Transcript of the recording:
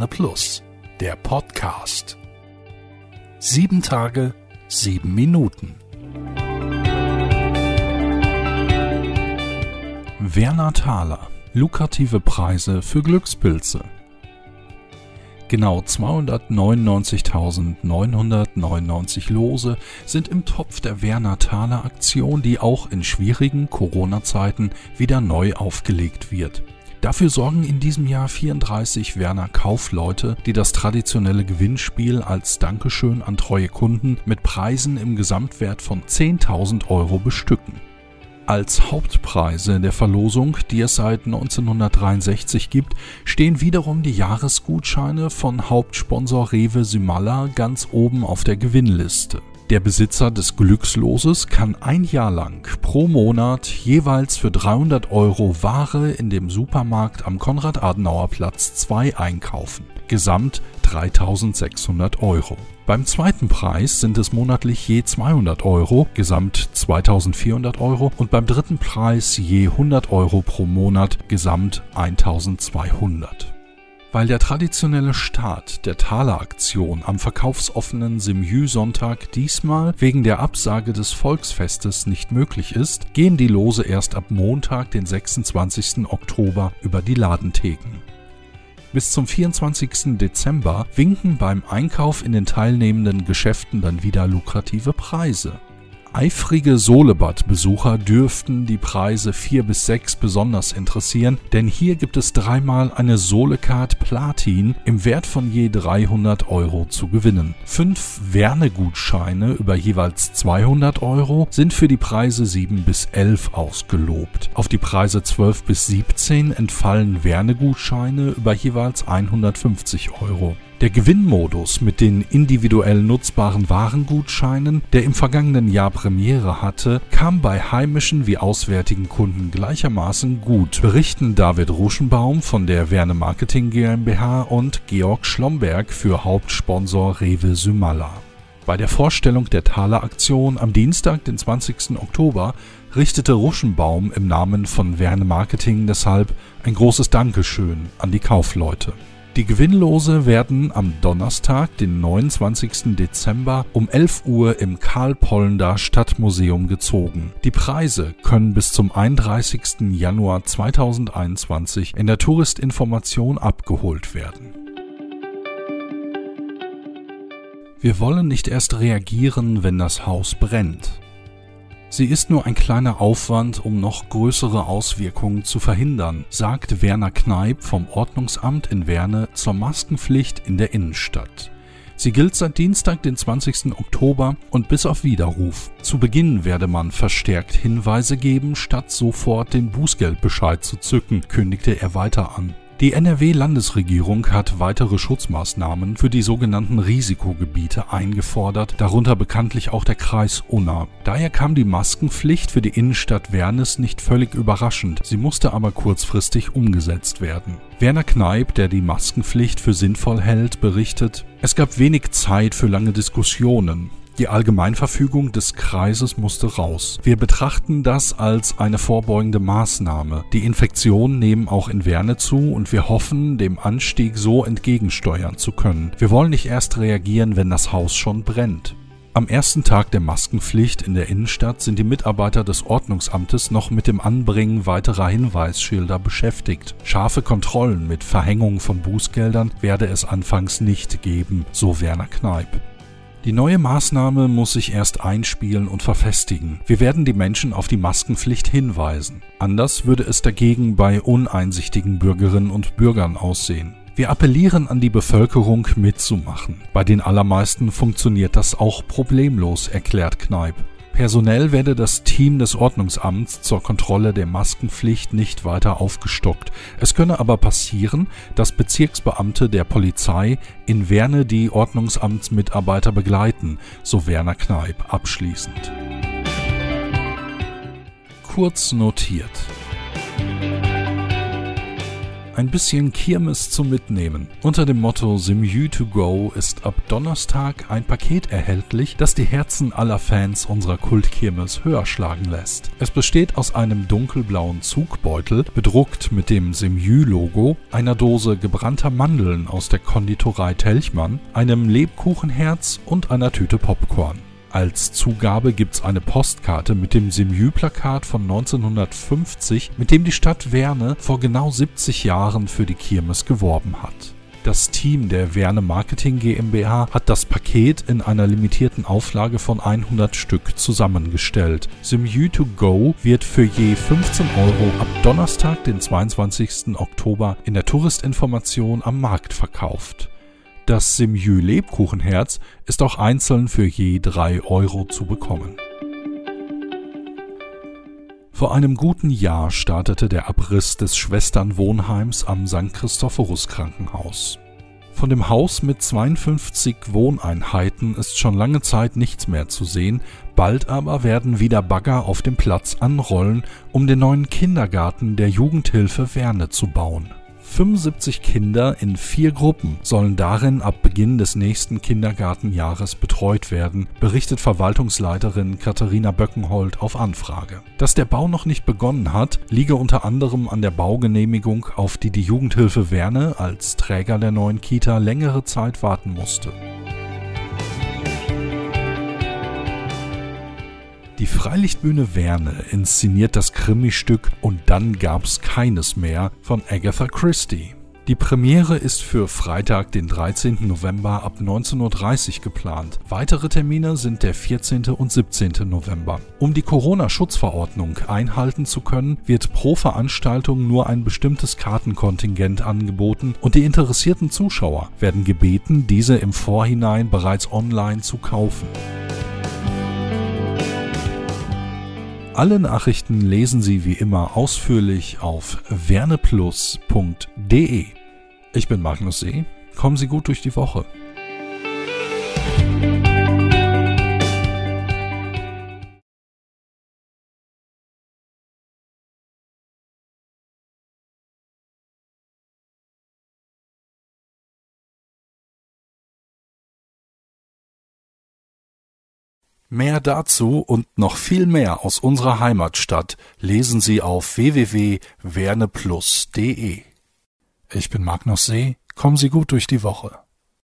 Werne Plus, der Podcast. Sieben Tage, sieben Minuten. Werner Thaler. Lukrative Preise für Glückspilze. Genau 299.999 Lose sind im Topf der Werner Thaler Aktion, die auch in schwierigen Corona-Zeiten wieder neu aufgelegt wird. Dafür sorgen in diesem Jahr 34 Werner Kaufleute, die das traditionelle Gewinnspiel als Dankeschön an treue Kunden mit Preisen im Gesamtwert von 10.000 Euro bestücken. Als Hauptpreise der Verlosung, die es seit 1963 gibt, stehen wiederum die Jahresgutscheine von Hauptsponsor Rewe Symala ganz oben auf der Gewinnliste. Der Besitzer des Glücksloses kann ein Jahr lang pro Monat jeweils für 300 Euro Ware in dem Supermarkt am Konrad-Adenauer-Platz 2 einkaufen. Gesamt 3600 Euro. Beim zweiten Preis sind es monatlich je 200 Euro, gesamt 2400 Euro und beim dritten Preis je 100 Euro pro Monat, gesamt 1200. Weil der traditionelle Start der Thaler-Aktion am verkaufsoffenen Simjü-Sonntag diesmal wegen der Absage des Volksfestes nicht möglich ist, gehen die Lose erst ab Montag, den 26. Oktober, über die Ladentheken. Bis zum 24. Dezember winken beim Einkauf in den teilnehmenden Geschäften dann wieder lukrative Preise. Eifrige Solebad-Besucher dürften die Preise 4 bis 6 besonders interessieren, denn hier gibt es dreimal eine Solecard Platin im Wert von je 300 Euro zu gewinnen. Fünf Werne-Gutscheine über jeweils 200 Euro sind für die Preise 7 bis 11 ausgelobt. Auf die Preise 12 bis 17 entfallen Werne-Gutscheine über jeweils 150 Euro. Der Gewinnmodus mit den individuell nutzbaren Warengutscheinen, der im vergangenen Jahr Premiere hatte, kam bei heimischen wie auswärtigen Kunden gleichermaßen gut, berichten David Ruschenbaum von der Werne Marketing GmbH und Georg Schlomberg für Hauptsponsor Rewe Symala. Bei der Vorstellung der Thaler-Aktion am Dienstag, den 20. Oktober, richtete Ruschenbaum im Namen von Werne Marketing deshalb ein großes Dankeschön an die Kaufleute. Die Gewinnlose werden am Donnerstag, den 29. Dezember um 11 Uhr im Karl-Pollender Stadtmuseum gezogen. Die Preise können bis zum 31. Januar 2021 in der Touristinformation abgeholt werden. Wir wollen nicht erst reagieren, wenn das Haus brennt. Sie ist nur ein kleiner Aufwand, um noch größere Auswirkungen zu verhindern, sagt Werner Kneip vom Ordnungsamt in Werne zur Maskenpflicht in der Innenstadt. Sie gilt seit Dienstag, den 20. Oktober und bis auf Widerruf. Zu Beginn werde man verstärkt Hinweise geben, statt sofort den Bußgeldbescheid zu zücken, kündigte er weiter an. Die NRW-Landesregierung hat weitere Schutzmaßnahmen für die sogenannten Risikogebiete eingefordert, darunter bekanntlich auch der Kreis Unna. Daher kam die Maskenpflicht für die Innenstadt Wernes nicht völlig überraschend, sie musste aber kurzfristig umgesetzt werden. Werner Kneip, der die Maskenpflicht für sinnvoll hält, berichtet, es gab wenig Zeit für lange Diskussionen. Die Allgemeinverfügung des Kreises musste raus. Wir betrachten das als eine vorbeugende Maßnahme. Die Infektionen nehmen auch in Werne zu und wir hoffen, dem Anstieg so entgegensteuern zu können. Wir wollen nicht erst reagieren, wenn das Haus schon brennt. Am ersten Tag der Maskenpflicht in der Innenstadt sind die Mitarbeiter des Ordnungsamtes noch mit dem Anbringen weiterer Hinweisschilder beschäftigt. Scharfe Kontrollen mit Verhängung von Bußgeldern werde es anfangs nicht geben, so Werner Kneip. Die neue Maßnahme muss sich erst einspielen und verfestigen. Wir werden die Menschen auf die Maskenpflicht hinweisen. Anders würde es dagegen bei uneinsichtigen Bürgerinnen und Bürgern aussehen. Wir appellieren an die Bevölkerung mitzumachen. Bei den allermeisten funktioniert das auch problemlos, erklärt Kneip. Personell werde das Team des Ordnungsamts zur Kontrolle der Maskenpflicht nicht weiter aufgestockt. Es könne aber passieren, dass Bezirksbeamte der Polizei in Werne die Ordnungsamtsmitarbeiter begleiten, so Werner Kneip abschließend. Kurz notiert. Ein bisschen Kirmes zum Mitnehmen. Unter dem Motto Simu to Go ist ab Donnerstag ein Paket erhältlich, das die Herzen aller Fans unserer Kultkirmes höher schlagen lässt. Es besteht aus einem dunkelblauen Zugbeutel, bedruckt mit dem Simu-Logo, einer Dose gebrannter Mandeln aus der Konditorei Telchmann, einem Lebkuchenherz und einer Tüte Popcorn. Als Zugabe gibt's eine Postkarte mit dem Semjü-Plakat von 1950, mit dem die Stadt Werne vor genau 70 Jahren für die Kirmes geworben hat. Das Team der Werne Marketing GmbH hat das Paket in einer limitierten Auflage von 100 Stück zusammengestellt. Semjü to go wird für je 15 Euro ab Donnerstag, den 22. Oktober in der Touristinformation am Markt verkauft. Das Simjü Lebkuchenherz ist auch einzeln für je 3 Euro zu bekommen. Vor einem guten Jahr startete der Abriss des Schwesternwohnheims am St. Christophorus Krankenhaus. Von dem Haus mit 52 Wohneinheiten ist schon lange Zeit nichts mehr zu sehen, bald aber werden wieder Bagger auf dem Platz anrollen, um den neuen Kindergarten der Jugendhilfe Werne zu bauen. 75 Kinder in vier Gruppen sollen darin ab Beginn des nächsten Kindergartenjahres betreut werden, berichtet Verwaltungsleiterin Katharina Böckenhold auf Anfrage. Dass der Bau noch nicht begonnen hat, liege unter anderem an der Baugenehmigung, auf die die Jugendhilfe Werne als Träger der neuen Kita längere Zeit warten musste. Die Freilichtbühne Werne inszeniert das Krimi-Stück Und dann gab's keines mehr von Agatha Christie. Die Premiere ist für Freitag, den 13. November ab 19.30 Uhr geplant. Weitere Termine sind der 14. und 17. November. Um die Corona-Schutzverordnung einhalten zu können, wird pro Veranstaltung nur ein bestimmtes Kartenkontingent angeboten und die interessierten Zuschauer werden gebeten, diese im Vorhinein bereits online zu kaufen. Alle Nachrichten lesen Sie wie immer ausführlich auf werneplus.de. Ich bin Magnus See. Kommen Sie gut durch die Woche. Mehr dazu und noch viel mehr aus unserer Heimatstadt lesen Sie auf www.werneplus.de. Ich bin Magnus See. Kommen Sie gut durch die Woche.